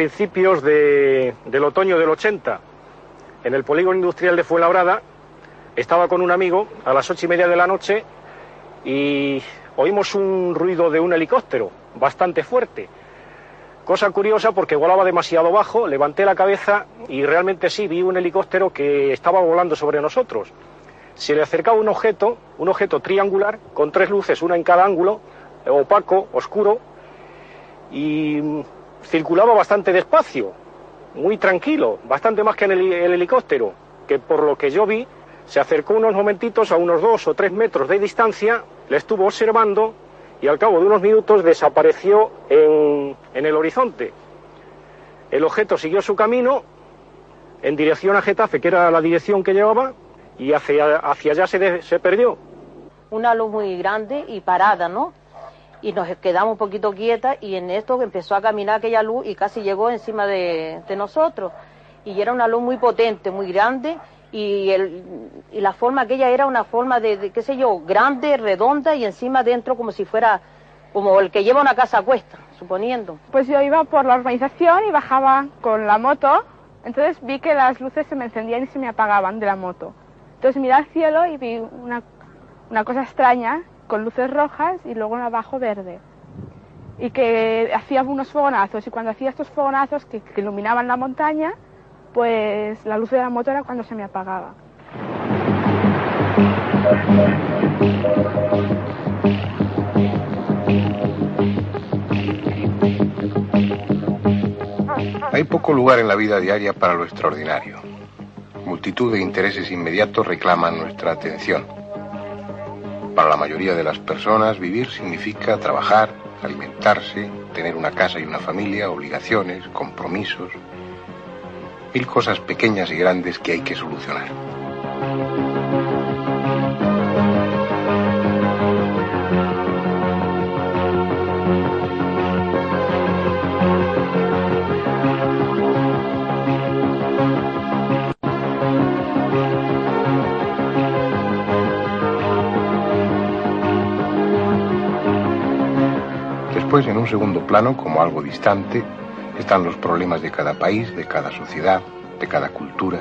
principios del otoño del 80, en el polígono industrial de Fuenlabrada. Estaba con un amigo a las ocho y media de la noche y oímos un ruido de un helicóptero bastante fuerte. Cosa curiosa porque volaba demasiado bajo, levanté la cabeza y realmente sí vi un helicóptero que estaba volando sobre nosotros. Se le acercaba un objeto, un objeto triangular, con tres luces, una en cada ángulo, opaco, oscuro, y circulaba bastante despacio, muy tranquilo, bastante más que en el, helicóptero, que por lo que yo vi, se acercó unos momentitos a unos dos o tres metros de distancia, le estuvo observando y al cabo de unos minutos desapareció en, el horizonte. El objeto siguió su camino en dirección a Getafe, que era la dirección que llevaba, y hacia, hacia allá se, se perdió. Una luz muy grande y parada, ¿no? Y nos quedamos un poquito quietas y en esto empezó a caminar aquella luz y casi llegó encima de, nosotros. Y era una luz muy potente, muy grande y, el, y la forma aquella era una forma de, qué sé yo, grande, redonda y encima dentro como si fuera como el que lleva una casa a cuesta, suponiendo. Pues yo iba por la urbanización y bajaba con la moto, entonces vi que las luces se me encendían y se me apagaban de la moto. Entonces miré al cielo y vi una, una cosa extraña con luces rojas y luego abajo verde. Y que hacía unos fogonazos y cuando hacía estos fogonazos que, iluminaban la montaña, pues la luz de la moto era cuando se me apagaba. Hay poco lugar en la vida diaria para lo extraordinario. Multitud de intereses inmediatos reclaman nuestra atención para la mayoría de las personas, vivir significa trabajar, alimentarse, tener una casa y una familia, obligaciones, compromisos, mil cosas pequeñas y grandes que hay que solucionar. Segundo plano, como algo distante, están los problemas de cada país, de cada sociedad, de cada cultura.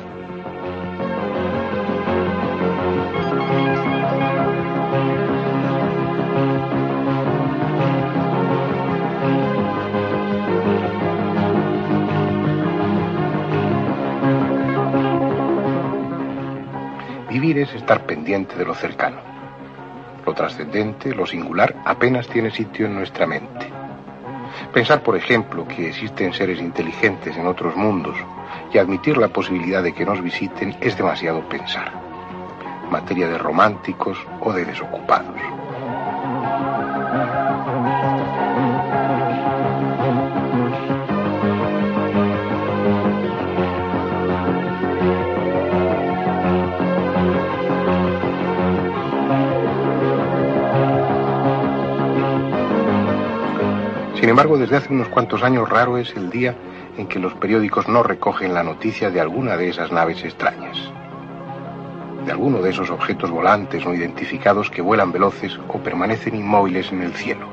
Vivir es estar pendiente de lo cercano. Lo trascendente, lo singular, apenas tiene sitio en nuestra mente. Pensar, por ejemplo, que existen seres inteligentes en otros mundos y admitir la posibilidad de que nos visiten es demasiado pensar. Materia de románticos o de desocupados. Sin embargo, desde hace unos cuantos años raro es el día en que los periódicos no recogen la noticia de alguna de esas naves extrañas, de alguno de esos objetos volantes no identificados que vuelan veloces o permanecen inmóviles en el cielo,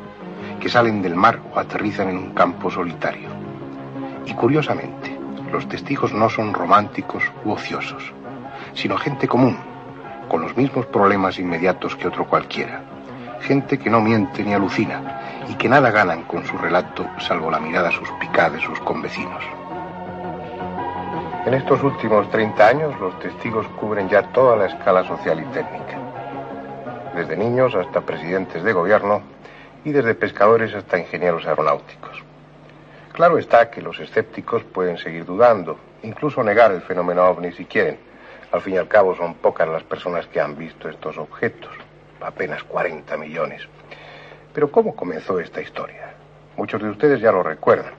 que salen del mar o aterrizan en un campo solitario. Y curiosamente, los testigos no son románticos u ociosos, sino gente común, con los mismos problemas inmediatos que otro cualquiera. Gente que no miente ni alucina, y que nada ganan con su relato salvo la mirada suspicada de sus convecinos. En estos últimos 30 años los testigos cubren ya toda la escala social y técnica, desde niños hasta presidentes de gobierno y desde pescadores hasta ingenieros aeronáuticos. Claro está que los escépticos pueden seguir dudando, incluso negar el fenómeno ovni si quieren. Al fin y al cabo son pocas las personas que han visto estos objetos, apenas 40 millones. Pero ¿cómo comenzó esta historia? Muchos de ustedes ya lo recuerdan.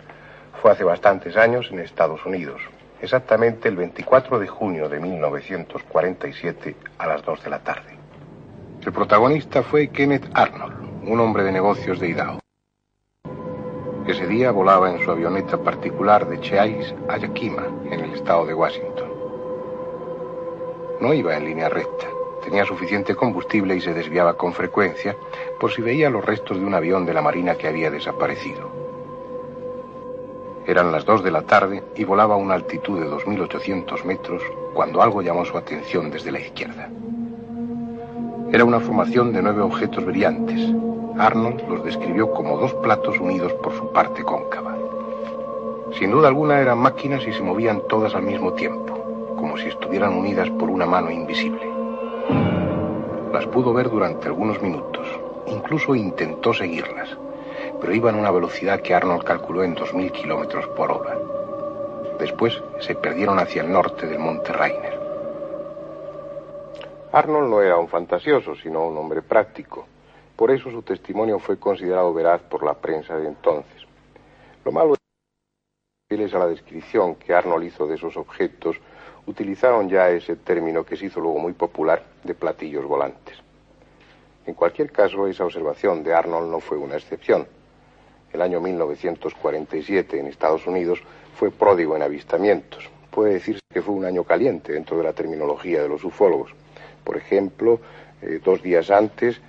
Fue hace bastantes años en Estados Unidos, exactamente el 24 de junio de 1947 a las 2 de la tarde. El protagonista fue Kenneth Arnold, un hombre de negocios de Idaho. Ese día volaba en su avioneta particular de Chase a Yakima, en el estado de Washington. No iba en línea recta. Tenía suficiente combustible y se desviaba con frecuencia por si veía los restos de un avión de la Marina que había desaparecido. Eran las dos de la tarde y volaba a una altitud de 2.800 metros cuando algo llamó su atención desde la izquierda. Era una formación de nueve objetos brillantes. Arnold los describió como dos platos unidos por su parte cóncava. Sin duda alguna eran máquinas y se movían todas al mismo tiempo, como si estuvieran unidas por una mano invisible. Las pudo ver durante algunos minutos. Incluso intentó seguirlas, pero iban a una velocidad que Arnold calculó en 2.000 kilómetros por hora. Después se perdieron hacia el norte del monte Rainer. Arnold no era un fantasioso, sino un hombre práctico. Por eso su testimonio fue considerado veraz por la prensa de entonces. Lo malo es a la descripción que Arnold hizo de esos objetos, utilizaron ya ese término que se hizo luego muy popular de platillos volantes. En cualquier caso, esa observación de Arnold no fue una excepción. El año 1947 en Estados Unidos fue pródigo en avistamientos. Puede decirse que fue un año caliente dentro de la terminología de los ufólogos. Por ejemplo, eh, dos días antes,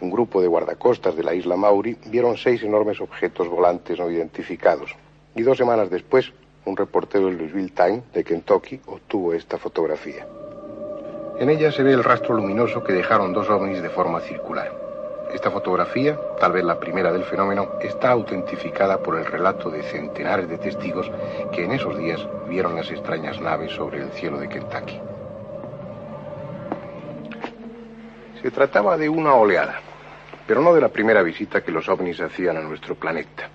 un grupo de guardacostas de la isla Mauri vieron seis enormes objetos volantes no identificados. Y dos semanas después, un reportero del Louisville Times de Kentucky obtuvo esta fotografía. En ella se ve el rastro luminoso que dejaron dos ovnis de forma circular. Esta fotografía, tal vez la primera del fenómeno, está autentificada por el relato de centenares de testigos que en esos días vieron las extrañas naves sobre el cielo de Kentucky. Se trataba de una oleada, pero no de la primera visita que los ovnis hacían a nuestro planeta.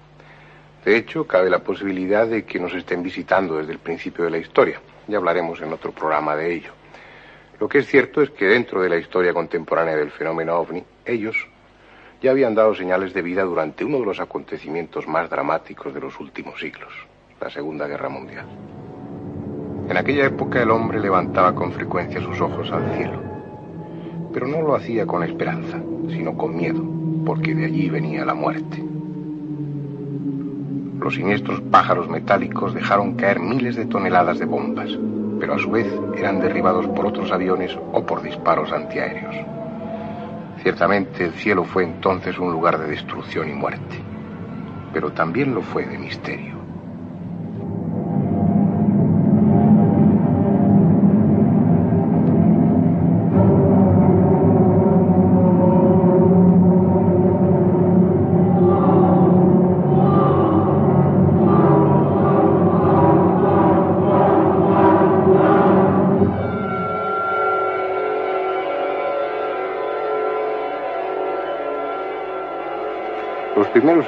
De hecho, cabe la posibilidad de que nos estén visitando desde el principio de la historia. Ya hablaremos en otro programa de ello. Lo que es cierto es que dentro de la historia contemporánea del fenómeno ovni, ellos ya habían dado señales de vida durante uno de los acontecimientos más dramáticos de los últimos siglos, la Segunda Guerra Mundial. En aquella época el hombre levantaba con frecuencia sus ojos al cielo pero no lo hacía con esperanza, sino con miedo, porque de allí venía la muerte. Los siniestros pájaros metálicos dejaron caer miles de toneladas de bombas, pero a su vez eran derribados por otros aviones o por disparos antiaéreos. Ciertamente el cielo fue entonces un lugar de destrucción y muerte, pero también lo fue de misterio.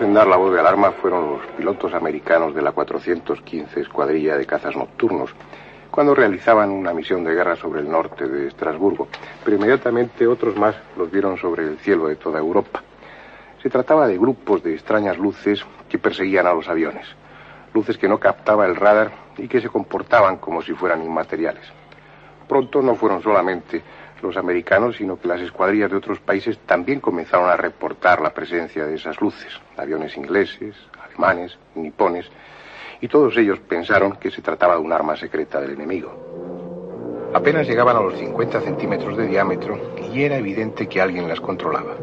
En dar la voz de alarma fueron los pilotos americanos de la 415 Escuadrilla de Cazas Nocturnos, cuando realizaban una misión de guerra sobre el norte de Estrasburgo, pero inmediatamente otros más los vieron sobre el cielo de toda Europa. Se trataba de grupos de extrañas luces que perseguían a los aviones, luces que no captaba el radar y que se comportaban como si fueran inmateriales. Pronto no fueron solamente los americanos, sino que las escuadrillas de otros países también comenzaron a reportar la presencia de esas luces, aviones ingleses, alemanes, nipones, y todos ellos pensaron que se trataba de un arma secreta del enemigo. Apenas llegaban a los 50 centímetros de diámetro y era evidente que alguien las controlaba.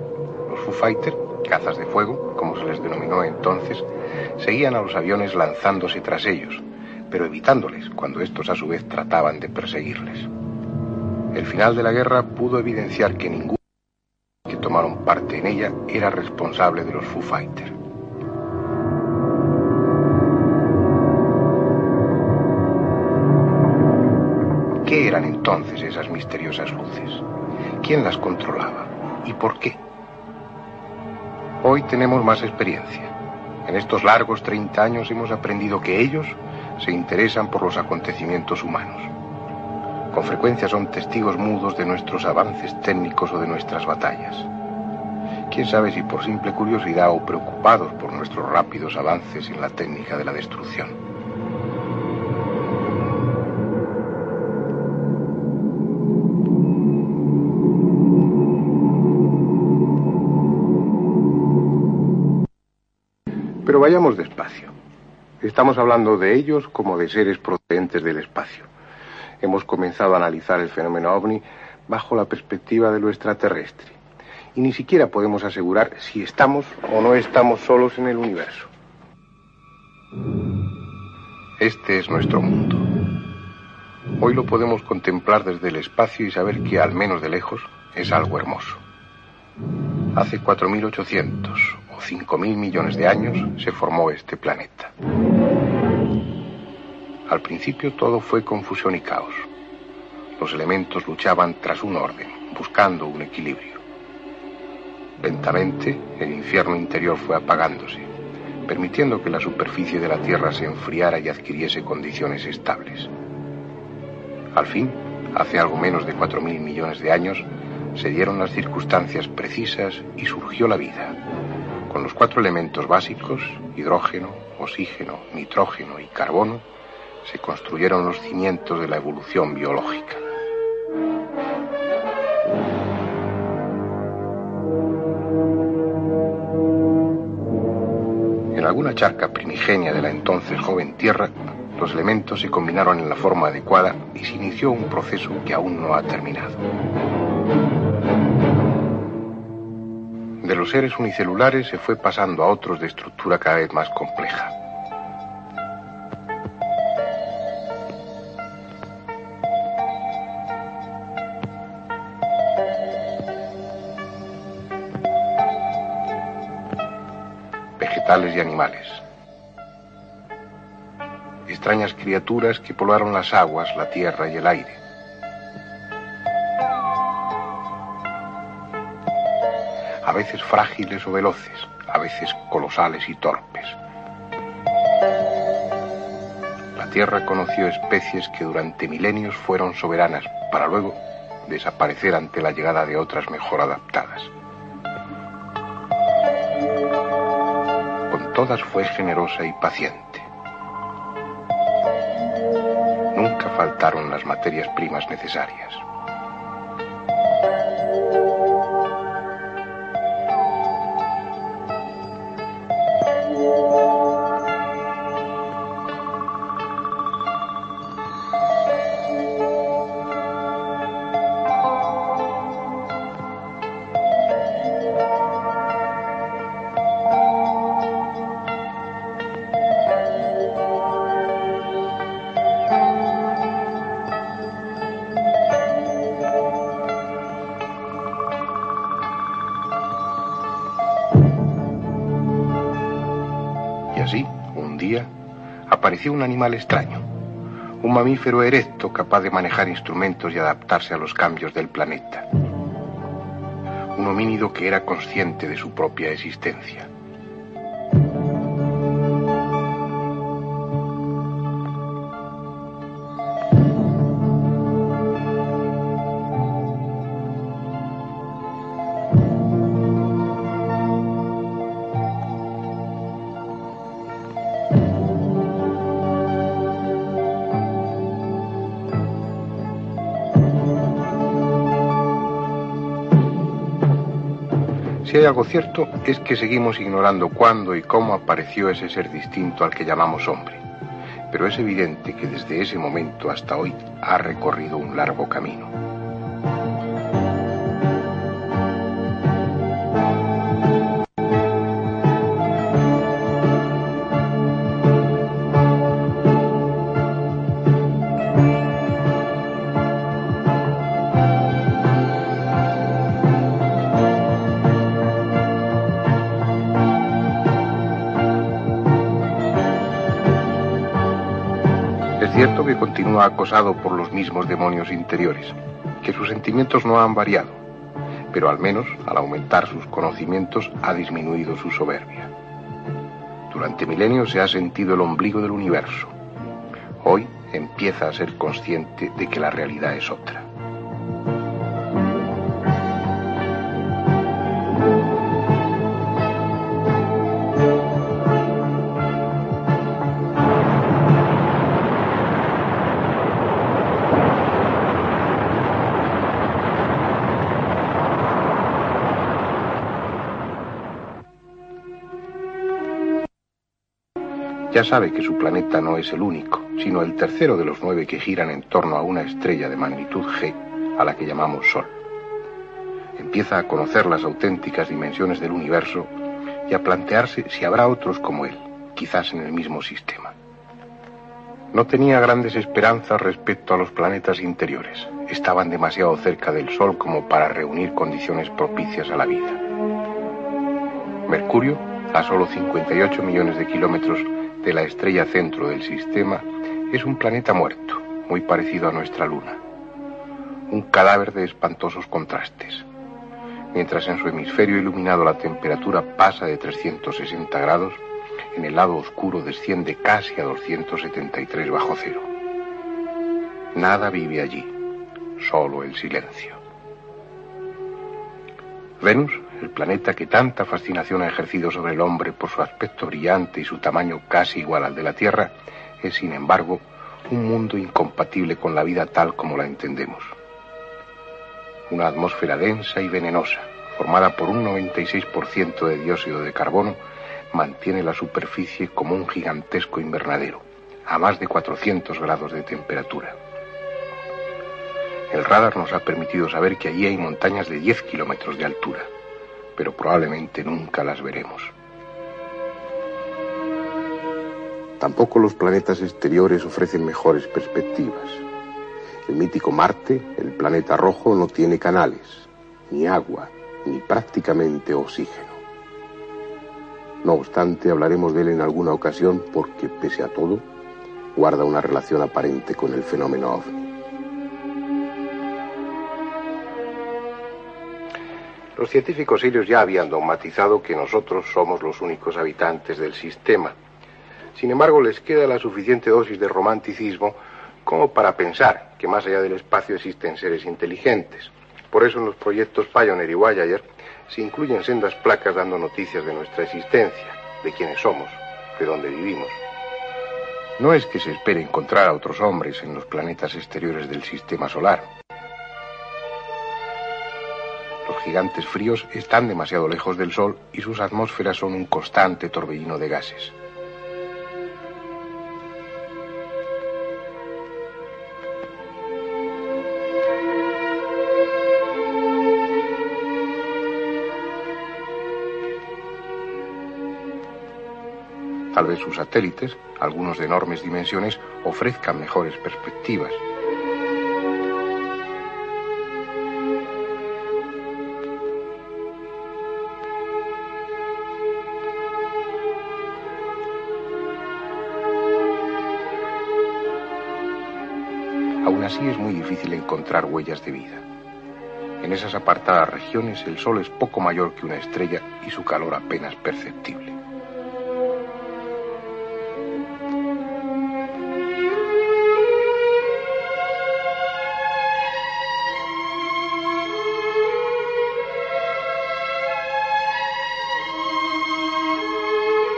Los Foo Fighters, cazas de fuego, como se les denominó entonces, seguían a los aviones lanzándose tras ellos, pero evitándoles cuando estos a su vez trataban de perseguirles. El final de la guerra pudo evidenciar que ninguno que tomaron parte en ella era responsable de los Foo Fighters. ¿Qué eran entonces esas misteriosas luces? ¿Quién las controlaba? ¿Y por qué? Hoy tenemos más experiencia. En estos largos 30 años hemos aprendido que ellos se interesan por los acontecimientos humanos. Con frecuencia son testigos mudos de nuestros avances técnicos o de nuestras batallas. Quién sabe si por simple curiosidad o preocupados por nuestros rápidos avances en la técnica de la destrucción. Pero vayamos despacio. Estamos hablando de ellos como de seres procedentes del espacio hemos comenzado a analizar el fenómeno ovni bajo la perspectiva de lo extraterrestre. Y ni siquiera podemos asegurar si estamos o no estamos solos en el universo. Este es nuestro mundo. Hoy lo podemos contemplar desde el espacio y saber que, al menos de lejos, es algo hermoso. Hace 4.800 o 5.000 millones de años se formó este planeta. Al principio todo fue confusión y caos. Los elementos luchaban tras un orden, buscando un equilibrio. Lentamente, el infierno interior fue apagándose, permitiendo que la superficie de la Tierra se enfriara y adquiriese condiciones estables. Al fin, hace algo menos de 4.000 millones de años, se dieron las circunstancias precisas y surgió la vida, con los cuatro elementos básicos, hidrógeno, oxígeno, nitrógeno y carbono, se construyeron los cimientos de la evolución biológica. En alguna charca primigenia de la entonces joven Tierra, los elementos se combinaron en la forma adecuada y se inició un proceso que aún no ha terminado. De los seres unicelulares se fue pasando a otros de estructura cada vez más compleja. Vegetales y animales. Extrañas criaturas que poblaron las aguas, la tierra y el aire. Veces frágiles o veloces, a veces colosales y torpes. La tierra conoció especies que durante milenios fueron soberanas para luego desaparecer ante la llegada de otras mejor adaptadas. Con todas fue generosa y paciente. Nunca faltaron las materias primas necesarias. Apareció un animal extraño, un mamífero erecto capaz de manejar instrumentos y adaptarse a los cambios del planeta. Un homínido que era consciente de su propia existencia. Algo cierto es que seguimos ignorando cuándo y cómo apareció ese ser distinto al que llamamos hombre. Pero es evidente que desde ese momento hasta hoy ha recorrido un largo camino. Continúa acosado por los mismos demonios interiores, que sus sentimientos no han variado, pero al menos al aumentar sus conocimientos ha disminuido su soberbia. Durante milenios se ha sentido el ombligo del universo. Hoy empieza a ser consciente de que la realidad es otra. Ya sabe que su planeta no es el único, sino el tercero de los nueve que giran en torno a una estrella de magnitud G, a la que llamamos Sol. Empieza a conocer las auténticas dimensiones del universo y a plantearse si habrá otros como él, quizás en el mismo sistema. No tenía grandes esperanzas respecto a los planetas interiores. Estaban demasiado cerca del Sol como para reunir condiciones propicias a la vida. Mercurio, a solo 58 millones de kilómetros de la estrella centro del sistema, es un planeta muerto, muy parecido a nuestra Luna. Un cadáver de espantosos contrastes. Mientras en su hemisferio iluminado la temperatura pasa de 360 grados, en el lado oscuro desciende casi a 273 bajo cero. Nada vive allí, solo el silencio. Venus, el planeta que tanta fascinación ha ejercido sobre el hombre por su aspecto brillante y su tamaño casi igual al de la Tierra, es sin embargo un mundo incompatible con la vida tal como la entendemos. Una atmósfera densa y venenosa, formada por un 96% de dióxido de carbono, mantiene la superficie como un gigantesco invernadero, a más de 400 grados de temperatura. El radar nos ha permitido saber que allí hay montañas de 10 kilómetros de altura, pero probablemente nunca las veremos. Tampoco los planetas exteriores ofrecen mejores perspectivas. El mítico Marte, el planeta rojo, no tiene canales, ni agua, ni prácticamente oxígeno. No obstante, hablaremos de él en alguna ocasión porque, pese a todo, guarda una relación aparente con el fenómeno ovni. Los científicos sirios ya habían dogmatizado que nosotros somos los únicos habitantes del sistema. Sin embargo, les queda la suficiente dosis de romanticismo como para pensar que más allá del espacio existen seres inteligentes. Por eso en los proyectos Pioneer y Voyager se incluyen sendas placas dando noticias de nuestra existencia, de quiénes somos, de dónde vivimos. No es que se espere encontrar a otros hombres en los planetas exteriores del sistema solar. Gigantes fríos están demasiado lejos del Sol y sus atmósferas son un constante torbellino de gases. Tal vez sus satélites, algunos de enormes dimensiones, ofrezcan mejores perspectivas. Así es muy difícil encontrar huellas de vida. En esas apartadas regiones el Sol es poco mayor que una estrella y su calor apenas perceptible.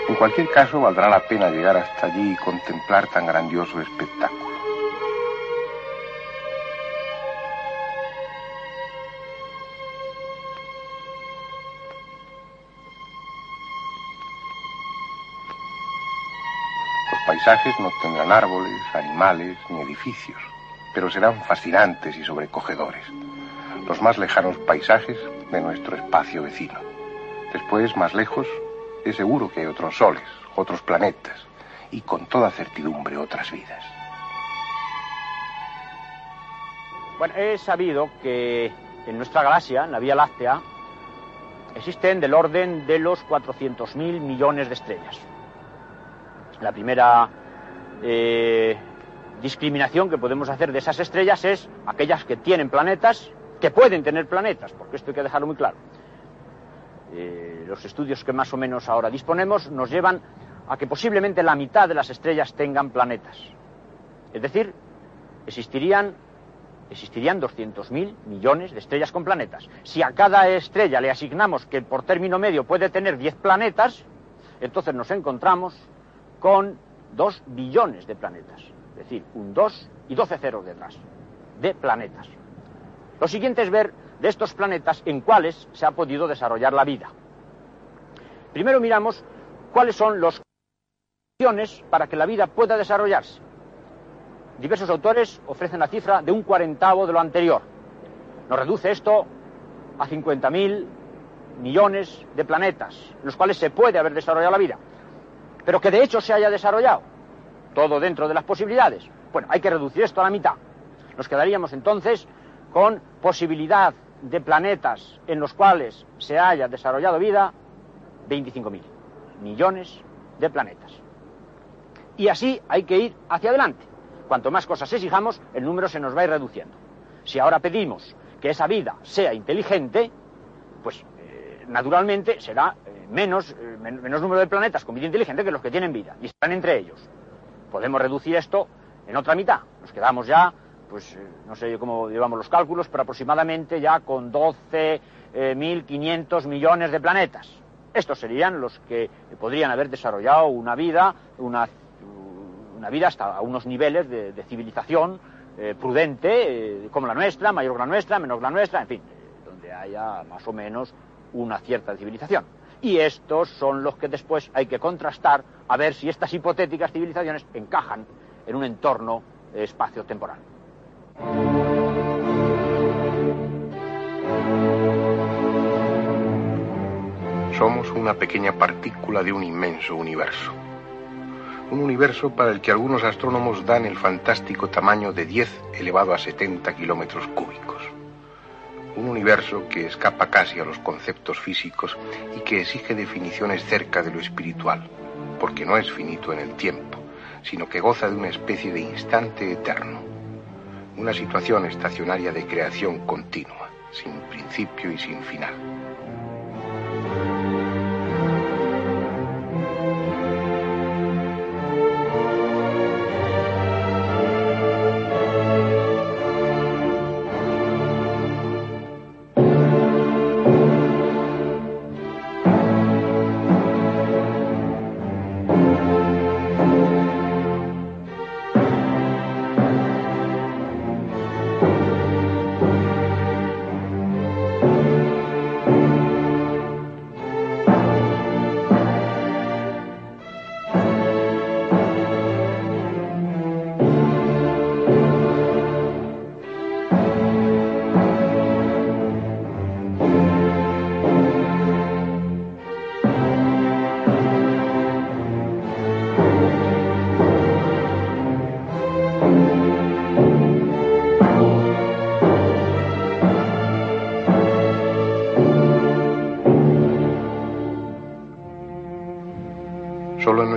En cualquier caso, valdrá la pena llegar hasta allí y contemplar tan grandioso espectáculo. Paisajes no tendrán árboles, animales ni edificios, pero serán fascinantes y sobrecogedores. Los más lejanos paisajes de nuestro espacio vecino. Después, más lejos, es seguro que hay otros soles, otros planetas y con toda certidumbre otras vidas. Bueno, he sabido que en nuestra galaxia, en la Vía Láctea, existen del orden de los 400.000 millones de estrellas. La primera eh, discriminación que podemos hacer de esas estrellas es aquellas que tienen planetas, que pueden tener planetas, porque esto hay que dejarlo muy claro. Eh, los estudios que más o menos ahora disponemos nos llevan a que posiblemente la mitad de las estrellas tengan planetas. Es decir, existirían, existirían 200.000 millones de estrellas con planetas. Si a cada estrella le asignamos que por término medio puede tener 10 planetas, entonces nos encontramos con 2 billones de planetas. Es decir, un 2 y 12 ceros detrás de planetas. Lo siguiente es ver de estos planetas en cuáles se ha podido desarrollar la vida. Primero miramos cuáles son las condiciones para que la vida pueda desarrollarse. Diversos autores ofrecen la cifra de un cuarentavo de lo anterior. Nos reduce esto a 50.000 millones de planetas, en los cuales se puede haber desarrollado la vida, pero que de hecho se haya desarrollado. todo dentro de las posibilidades. Bueno, hay que reducir esto a la mitad. Nos quedaríamos entonces con posibilidad de planetas en los cuales se haya desarrollado vida 25.000 millones de planetas. Y así hay que ir hacia adelante. Cuanto más cosas exijamos, el número se nos va a ir reduciendo. Si ahora pedimos que esa vida sea inteligente, pues eh, naturalmente será menos, eh, menos número de planetas con vida inteligente que los que tienen vida, y están entre ellos. Podemos reducir esto en otra mitad. Nos quedamos ya, pues no sé cómo llevamos los cálculos, pero aproximadamente ya con 12.500 millones de planetas. Estos serían los que podrían haber desarrollado una vida, una, una vida hasta unos niveles de, civilización prudente, como la nuestra, mayor que la nuestra, menor que la nuestra, en fin, donde haya más o menos una cierta civilización. Y estos son los que después hay que contrastar a ver si estas hipotéticas civilizaciones encajan en un entorno espacio-temporal. Somos una pequeña partícula de un inmenso universo. Un universo para el que algunos astrónomos dan el fantástico tamaño de 10 elevado a 70 kilómetros cúbicos un universo que escapa casi a los conceptos físicos y que exige definiciones cerca de lo espiritual, porque no es finito en el tiempo, sino que goza de una especie de instante eterno, una situación estacionaria de creación continua, sin principio y sin final.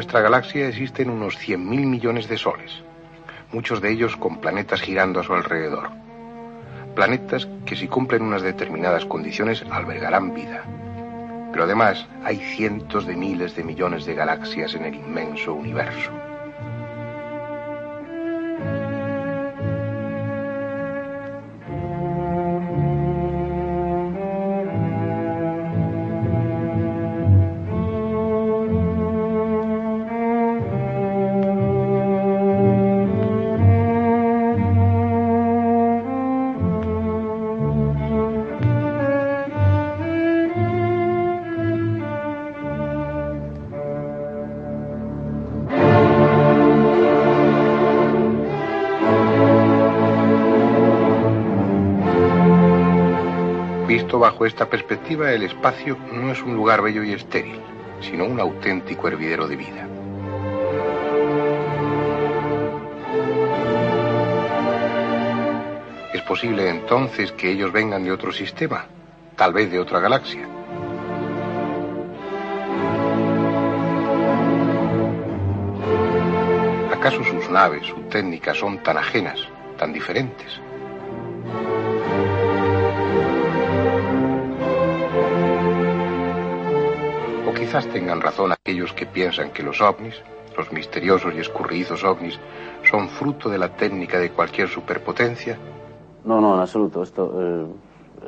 Nuestra galaxia existen unos 100.000 millones de soles, muchos de ellos con planetas girando a su alrededor. Planetas que si cumplen unas determinadas condiciones albergarán vida. Pero además hay cientos de miles de millones de galaxias en el inmenso universo. Bajo esta perspectiva, el espacio no es un lugar bello y estéril, sino un auténtico hervidero de vida. ¿Es posible entonces que ellos vengan de otro sistema, tal vez de otra galaxia? ¿Acaso sus naves, su técnica son tan ajenas, tan diferentes? Quizás tengan razón aquellos que piensan que los ovnis, los misteriosos y escurridizos ovnis, son fruto de la técnica de cualquier superpotencia. No, no, en absoluto. Esto, eh,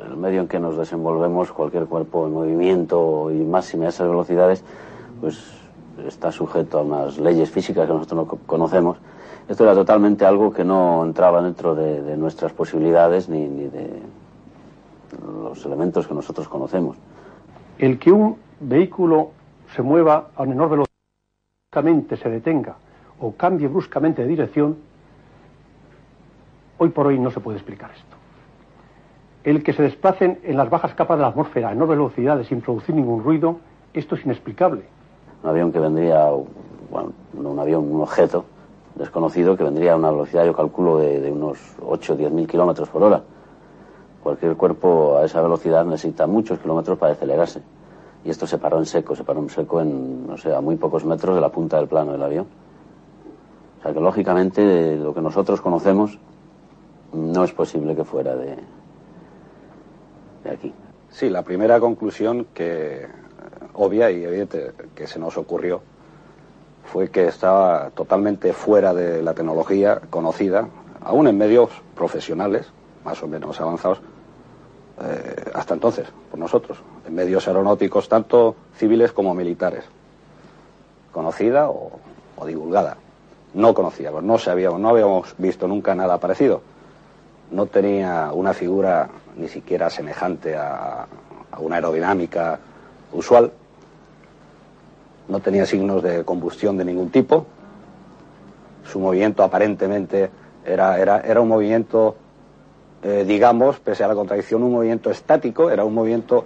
el medio en que nos desenvolvemos, cualquier cuerpo en movimiento y máximas esas velocidades, pues está sujeto a unas leyes físicas que nosotros no conocemos. Esto era totalmente algo que no entraba dentro de, nuestras posibilidades ni, ni de los elementos que nosotros conocemos. El que un vehículo se mueva a menor velocidad, se detenga o cambie bruscamente de dirección, hoy por hoy no se puede explicar esto. El que se desplacen en las bajas capas de la atmósfera a menor velocidad sin producir ningún ruido, esto es inexplicable. Un avión que vendría, bueno, un avión, un objeto, desconocido que vendría a una velocidad, yo calculo, de, unos 8 o 10 mil kilómetros por hora. Cualquier cuerpo a esa velocidad necesita muchos kilómetros para acelerarse. Y esto se paró en seco, se paró en seco en, no sé, a muy pocos metros de la punta del plano del avión. O sea que lógicamente lo que nosotros conocemos no es posible que fuera de, de aquí. Sí, la primera conclusión que obvia y evidente que se nos ocurrió fue que estaba totalmente fuera de la tecnología conocida, aún en medios profesionales, más o menos avanzados, eh, hasta entonces, por nosotros, en medios aeronáuticos tanto civiles como militares, conocida o, divulgada. No conocíamos, no sabíamos, no habíamos visto nunca nada parecido. No tenía una figura ni siquiera semejante a una aerodinámica usual no tenía signos de combustión de ningún tipo. Su movimiento aparentemente era, era, era un movimiento, eh, digamos, pese a la contradicción, un movimiento estático, era un movimiento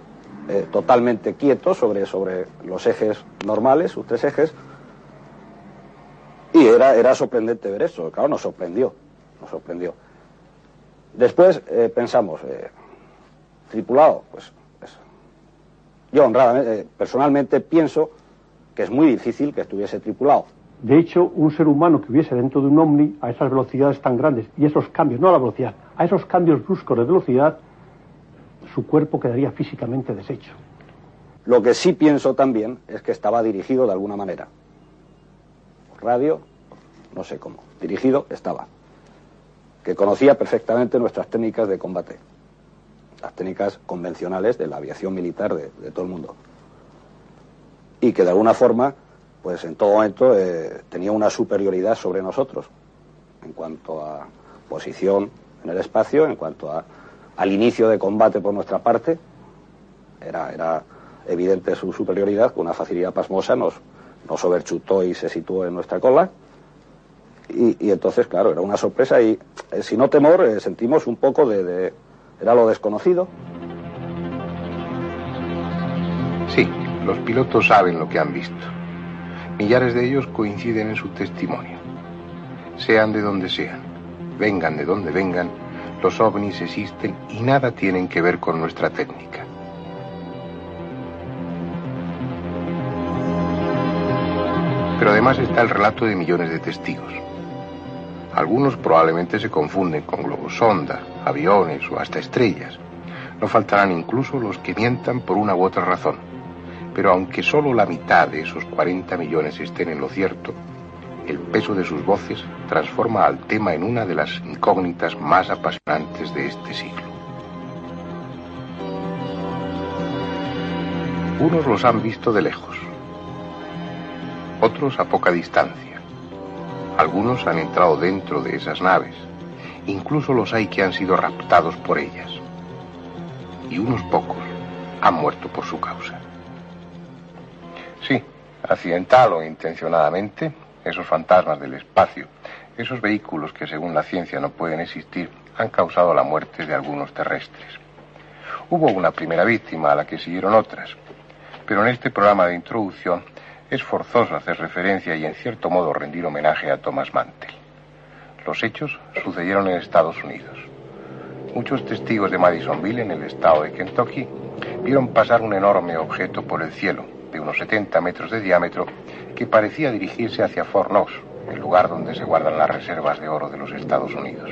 eh, totalmente quieto sobre, sobre los ejes normales, sus tres ejes. Y era, era sorprendente ver eso, claro, nos sorprendió, nos sorprendió. Después eh, pensamos, tripulado, pues, yo honradamente, personalmente pienso que es muy difícil que estuviese tripulado. De hecho, un ser humano que hubiese dentro de un Omni a esas velocidades tan grandes y esos cambios, no a la velocidad, a esos cambios bruscos de velocidad, su cuerpo quedaría físicamente deshecho. Lo que sí pienso también es que estaba dirigido de alguna manera. Radio, no sé cómo, dirigido estaba. Que conocía perfectamente nuestras técnicas de combate, las técnicas convencionales de la aviación militar de, de todo el mundo y que de alguna forma, pues en todo momento eh, tenía una superioridad sobre nosotros en cuanto a posición en el espacio, en cuanto a, al inicio de combate por nuestra parte, era, era evidente su superioridad, con una facilidad pasmosa nos, nos overchutó y se situó en nuestra cola. Y, entonces, claro, era una sorpresa y, eh, si no temor, eh, sentimos un poco de... Era lo desconocido. Sí, los pilotos saben lo que han visto. Millares de ellos coinciden en su testimonio. Sean de donde sean, vengan de donde vengan, los ovnis existen y nada tienen que ver con nuestra técnica. Pero además está el relato de millones de testigos. Algunos probablemente se confunden con globos sonda, aviones o hasta estrellas. No faltarán incluso los que mientan por una u otra razón. Pero aunque solo la mitad de esos 40 millones estén en lo cierto, el peso de sus voces transforma al tema en una de las incógnitas más apasionantes de este siglo. Unos los han visto de lejos, otros a poca distancia. Algunos han entrado dentro de esas naves, incluso los hay que han sido raptados por ellas. Y unos pocos han muerto por su causa. Sí, accidental o intencionadamente, esos fantasmas del espacio, esos vehículos que según la ciencia no pueden existir, han causado la muerte de algunos terrestres. Hubo una primera víctima a la que siguieron otras, pero en este programa de introducción es forzoso hacer referencia y en cierto modo rendir homenaje a Thomas Mantel. Los hechos sucedieron en Estados Unidos. Muchos testigos de Madisonville, en el estado de Kentucky, vieron pasar un enorme objeto por el cielo, de unos 70 metros de diámetro que parecía dirigirse hacia Fort Knox, el lugar donde se guardan las reservas de oro de los Estados Unidos.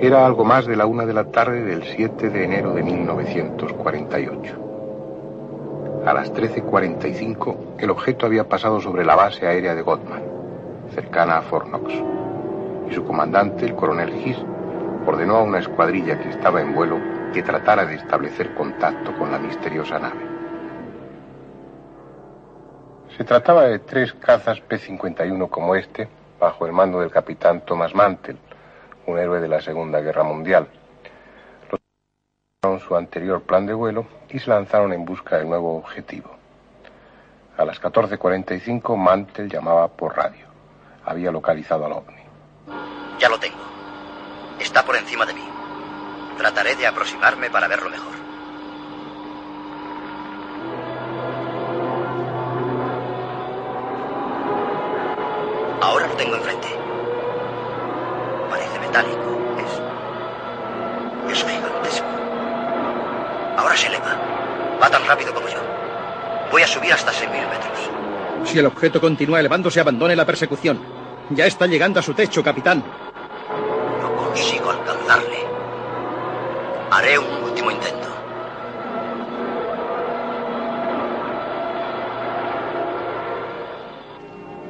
Era algo más de la una de la tarde del 7 de enero de 1948. A las 13.45 el objeto había pasado sobre la base aérea de Godman, cercana a Fort Knox, y su comandante, el coronel Hiss, ordenó a una escuadrilla que estaba en vuelo que tratara de establecer contacto con la misteriosa nave. Se trataba de tres cazas P-51 como este, bajo el mando del capitán Thomas Mantel, un héroe de la Segunda Guerra Mundial. Los su anterior plan de vuelo y se lanzaron en busca del nuevo objetivo. A las 14.45 Mantel llamaba por radio. Había localizado al ovni. Ya lo tengo. Está por encima de mí. Trataré de aproximarme para verlo mejor. Ahora lo tengo enfrente. Parece metálico. Es. Es gigantesco. Ahora se eleva. Va tan rápido como yo. Voy a subir hasta 6.000 metros. Si el objeto continúa elevándose, abandone la persecución. Ya está llegando a su techo, capitán. Consigo alcanzarle. Haré un último intento.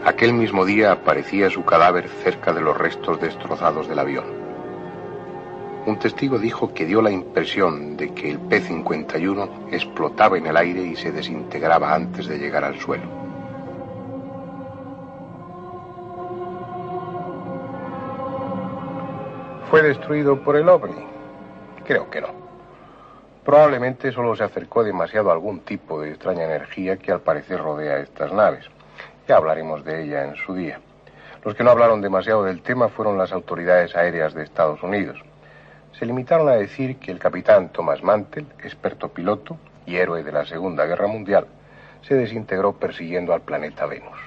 Aquel mismo día aparecía su cadáver cerca de los restos destrozados del avión. Un testigo dijo que dio la impresión de que el P-51 explotaba en el aire y se desintegraba antes de llegar al suelo. ¿Fue destruido por el ovni? Creo que no. Probablemente solo se acercó demasiado a algún tipo de extraña energía que al parecer rodea estas naves. Ya hablaremos de ella en su día. Los que no hablaron demasiado del tema fueron las autoridades aéreas de Estados Unidos. Se limitaron a decir que el capitán Thomas Mantel, experto piloto y héroe de la Segunda Guerra Mundial, se desintegró persiguiendo al planeta Venus.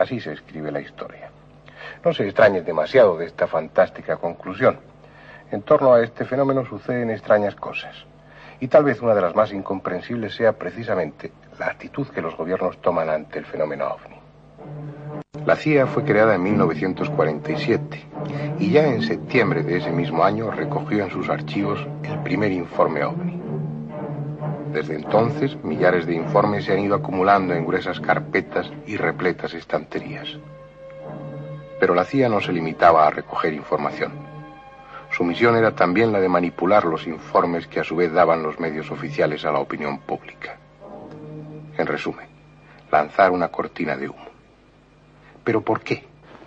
Así se escribe la historia. No se extrañe demasiado de esta fantástica conclusión. En torno a este fenómeno suceden extrañas cosas. Y tal vez una de las más incomprensibles sea precisamente la actitud que los gobiernos toman ante el fenómeno ovni. La CIA fue creada en 1947 y ya en septiembre de ese mismo año recogió en sus archivos el primer informe ovni. Desde entonces, millares de informes se han ido acumulando en gruesas carpetas y repletas estanterías. Pero la CIA no se limitaba a recoger información. Su misión era también la de manipular los informes que a su vez daban los medios oficiales a la opinión pública. En resumen, lanzar una cortina de humo. ¿Pero por qué?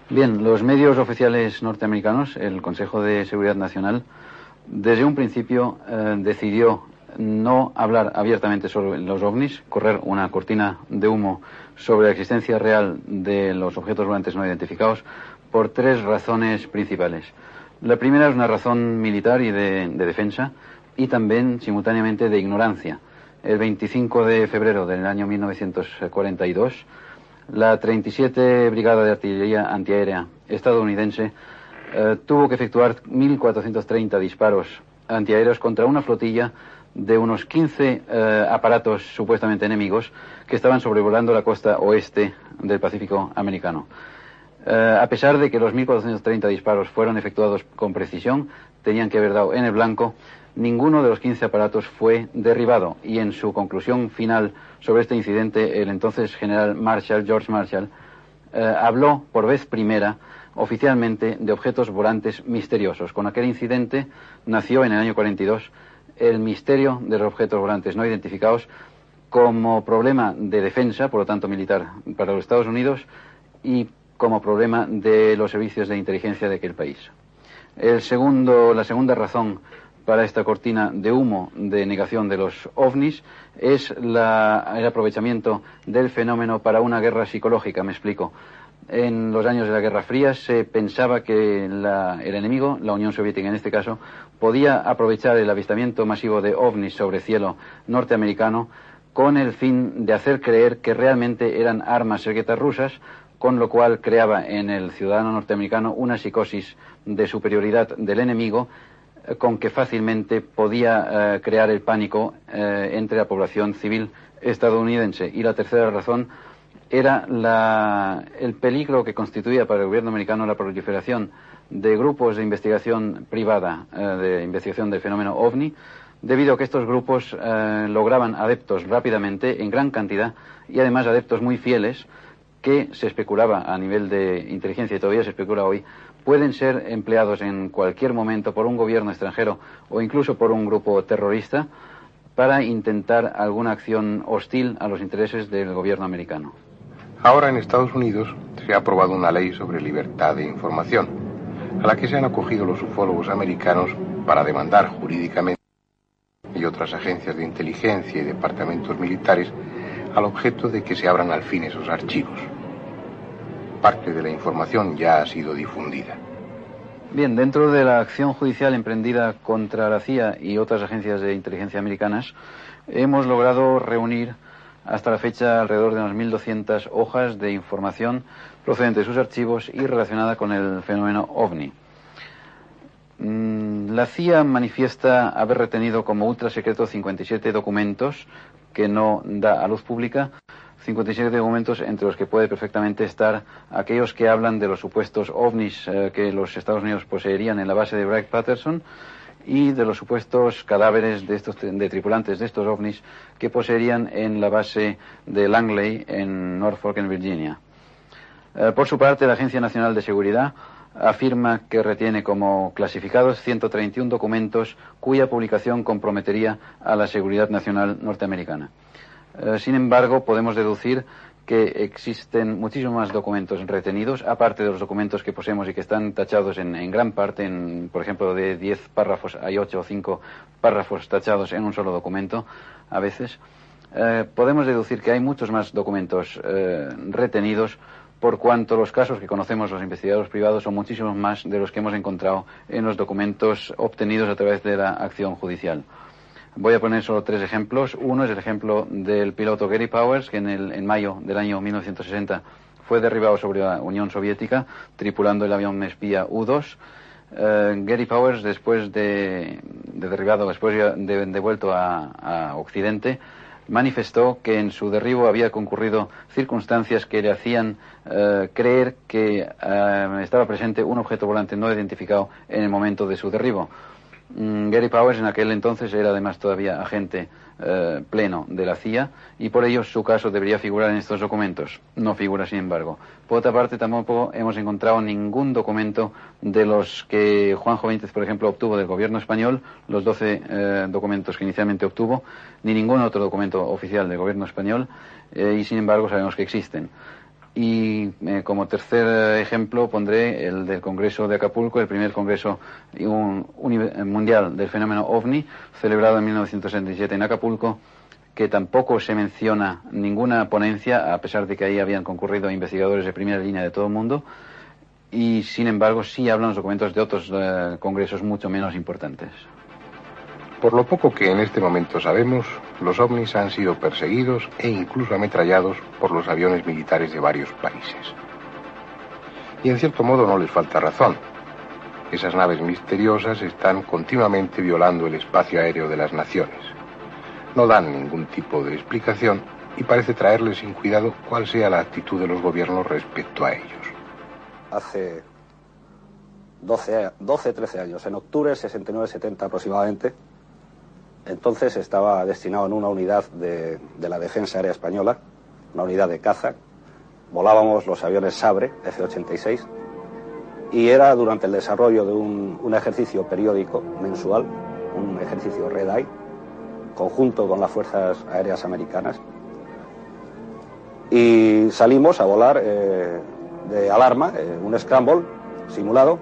Bien, los medios oficiales norteamericanos, el Consejo de Seguridad Nacional, desde un principio eh, decidió no hablar abiertamente sobre los ovnis, correr una cortina de humo sobre la existencia real de los objetos volantes no identificados por tres razones principales. La primera es una razón militar y de, defensa y también simultáneamente de ignorancia. El 25 de febrero del año 1942, la 37 Brigada de Artillería Antiaérea estadounidense eh, tuvo que efectuar 1.430 disparos antiaéreos contra una flotilla de unos 15 eh, aparatos supuestamente enemigos que estaban sobrevolando la costa oeste del Pacífico americano. Eh, a pesar de que los 1.430 disparos fueron efectuados con precisión, tenían que haber dado en el blanco, ninguno de los 15 aparatos fue derribado y en su conclusión final sobre este incidente, el entonces general Marshall, George Marshall, eh, habló por vez primera oficialmente de objetos volantes misteriosos. Con aquel incidente nació en el año 42 el misterio de los objetos volantes no identificados como problema de defensa, por lo tanto militar, para los Estados Unidos y como problema de los servicios de inteligencia de aquel país. El segundo, la segunda razón para esta cortina de humo de negación de los ovnis es el aprovechamiento del fenómeno para una guerra psicológica, me explico. En los años de la Guerra Fría se pensaba que el enemigo, la Unión Soviética en este caso, podía aprovechar el avistamiento masivo de ovnis sobre cielo norteamericano con el fin de hacer creer que realmente eran armas secretas rusas, con lo cual creaba en el ciudadano norteamericano una psicosis de superioridad del enemigo eh, con que fácilmente podía eh, crear el pánico eh, entre la población civil estadounidense. Y la tercera razón era el peligro que constituía para el gobierno americano la proliferación de grupos de investigación privada, eh, de investigación del fenómeno ovni, debido a que estos grupos eh, lograban adeptos rápidamente, en gran cantidad, y además adeptos muy fieles, que se especulaba a nivel de inteligencia, y todavía se especula hoy, pueden ser empleados en cualquier momento por un gobierno extranjero o incluso por un grupo terrorista para intentar alguna acción hostil a los intereses del gobierno americano. Ahora en Estados Unidos se ha aprobado una ley sobre libertad de información, a la que se han acogido los ufólogos americanos para demandar jurídicamente y otras agencias de inteligencia y departamentos militares al objeto de que se abran al fin esos archivos. Parte de la información ya ha sido difundida. Bien, dentro de la acción judicial emprendida contra la CIA y otras agencias de inteligencia americanas, hemos logrado reunir hasta la fecha alrededor de unas 1.200 hojas de información procedente de sus archivos y relacionada con el fenómeno ovni. Mm, la CIA manifiesta haber retenido como ultra secreto 57 documentos que no da a luz pública, 57 documentos entre los que puede perfectamente estar aquellos que hablan de los supuestos ovnis eh, que los Estados Unidos poseerían en la base de Wright Patterson y de los supuestos cadáveres de estos de tripulantes de estos ovnis que poseerían en la base de Langley en Norfolk en Virginia. Eh, por su parte, la Agencia Nacional de Seguridad afirma que retiene como clasificados 131 documentos cuya publicación comprometería a la seguridad nacional norteamericana. Eh, sin embargo, podemos deducir que existen muchísimos más documentos retenidos, aparte de los documentos que poseemos y que están tachados en, gran parte, en, por ejemplo, de 10 párrafos hay 8 o 5 párrafos tachados en un solo documento, a veces. Eh, podemos deducir que hay muchos más documentos retenidos por cuanto los casos que conocemos los investigadores privados son muchísimos más de los que hemos encontrado en los documentos obtenidos a través de la acción judicial. Voy a poner solo tres ejemplos. Uno es el ejemplo del piloto Gary Powers, que en, el, en mayo del año 1960 fue derribado sobre la Unión Soviética, tripulando el avión espía U-2. Eh, Gary Powers, después de, derribado, después de, devuelto a Occidente, manifestó que en su derribo había concurrido circunstancias que le hacían eh, creer que eh, estaba presente un objeto volante no identificado en el momento de su derribo. Mm, Gary Powers en aquel entonces era además todavía agente eh, pleno de la CIA y por ello su caso debería figurar en estos documentos. No figura, sin embargo. Por otra parte, tampoco hemos encontrado ningún documento de los que Juanjo Benítez, por ejemplo, obtuvo del gobierno español, los 12 eh, documentos que inicialmente obtuvo, ni ningún otro documento oficial del gobierno español eh, y, sin embargo, sabemos que existen. Y eh, como tercer ejemplo pondré el del Congreso de Acapulco, el primer Congreso Mundial del Fenómeno OVNI, celebrado en 1967 en Acapulco, que tampoco se menciona ninguna ponencia, a pesar de que ahí habían concurrido investigadores de primera línea de todo el mundo, y sin embargo sí hablan los documentos de otros eh, congresos mucho menos importantes. Por lo poco que en este momento sabemos, los ovnis han sido perseguidos e incluso ametrallados por los aviones militares de varios países. Y en cierto modo no les falta razón. Esas naves misteriosas están continuamente violando el espacio aéreo de las naciones. No dan ningún tipo de explicación y parece traerles sin cuidado cuál sea la actitud de los gobiernos respecto a ellos. Hace 12, 12 13 años, en octubre 69-70 aproximadamente, entonces estaba destinado en una unidad de, la Defensa Aérea Española, una unidad de caza. Volábamos los aviones Sabre F-86 y era durante el desarrollo de un, ejercicio periódico mensual, un ejercicio Red Eye, conjunto con las Fuerzas Aéreas Americanas. Y salimos a volar eh, de alarma, eh, un scramble simulado,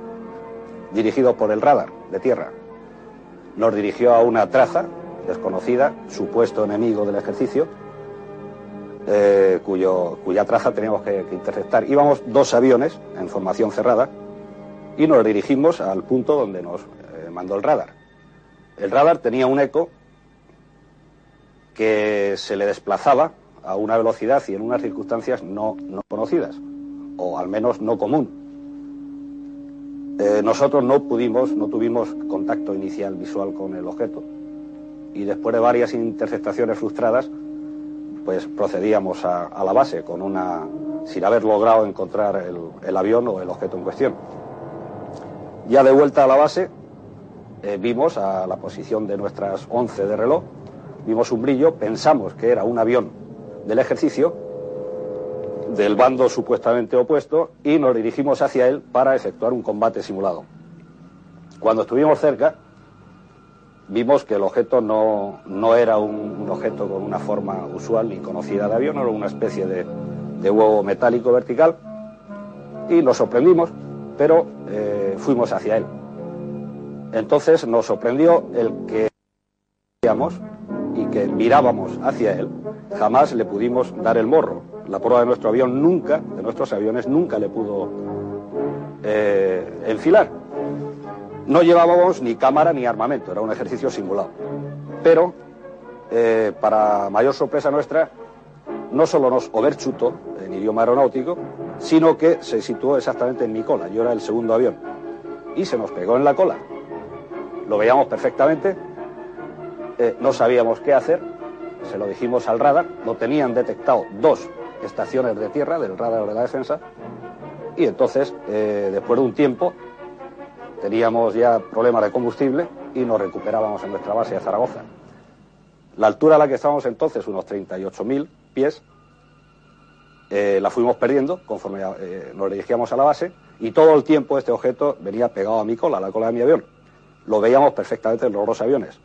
dirigido por el radar de tierra nos dirigió a una traza desconocida, supuesto enemigo del ejercicio, eh, cuyo, cuya traza teníamos que, interceptar. Íbamos dos aviones en formación cerrada y nos dirigimos al punto donde nos eh, mandó el radar. El radar tenía un eco que se le desplazaba a una velocidad y en unas circunstancias no, no conocidas, o al menos no común. Eh, nosotros no pudimos, no tuvimos contacto inicial visual con el objeto. Y después de varias interceptaciones frustradas, pues procedíamos a, la base con una, sin haber logrado encontrar el, avión o el objeto en cuestión. Ya de vuelta a la base, eh, vimos a la posición de nuestras 11 de reloj, vimos un brillo, pensamos que era un avión del ejercicio del bando supuestamente opuesto y nos dirigimos hacia él para efectuar un combate simulado. Cuando estuvimos cerca, vimos que el objeto no, era un, objeto con una forma usual ni conocida de avión, era una especie de, huevo metálico vertical y nos sorprendimos, pero eh, fuimos hacia él. Entonces nos sorprendió el que y que mirábamos hacia él, jamás le pudimos dar el morro la prueba de nuestro avión nunca, de nuestros aviones, nunca le pudo eh, enfilar. No llevábamos ni cámara ni armamento, era un ejercicio simulado. Pero, eh, para mayor sorpresa nuestra, no solo nos overchutó en idioma aeronáutico, sino que se situó exactamente en mi cola. Yo era el segundo avión. Y se nos pegó en la cola. Lo veíamos perfectamente, eh, no sabíamos qué hacer, se lo dijimos al radar, lo tenían detectado dos estaciones de tierra del radar de la defensa, y entonces, eh, después de un tiempo, teníamos ya problemas de combustible y nos recuperábamos en nuestra base de Zaragoza. La altura a la que estábamos entonces, unos 38.000 pies, eh, la fuimos perdiendo conforme eh, nos dirigíamos a la base y todo el tiempo este objeto venía pegado a mi cola, a la cola de mi avión. Lo veíamos perfectamente en los dos aviones.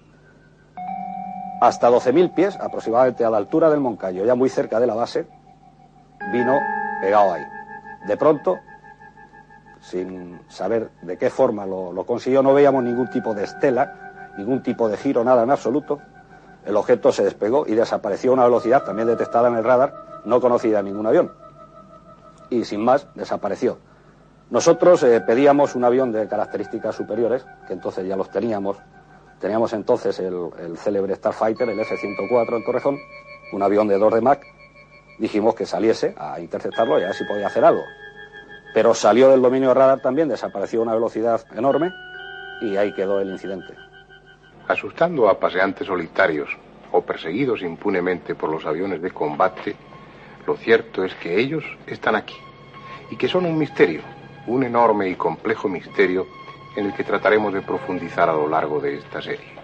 Hasta 12.000 pies, aproximadamente a la altura del Moncayo, ya muy cerca de la base, vino pegado ahí. De pronto, sin saber de qué forma lo, consiguió, no veíamos ningún tipo de estela, ningún tipo de giro, nada en absoluto. El objeto se despegó y desapareció a una velocidad también detectada en el radar, no conocida en ningún avión. Y sin más, desapareció. Nosotros eh, pedíamos un avión de características superiores, que entonces ya los teníamos. Teníamos entonces el, el célebre Starfighter, el F-104 en Torrejón, un avión de 2 de Mac. Dijimos que saliese a interceptarlo y a ver si podía hacer algo. Pero salió del dominio radar también, desapareció a una velocidad enorme y ahí quedó el incidente. Asustando a paseantes solitarios o perseguidos impunemente por los aviones de combate, lo cierto es que ellos están aquí y que son un misterio, un enorme y complejo misterio en el que trataremos de profundizar a lo largo de esta serie.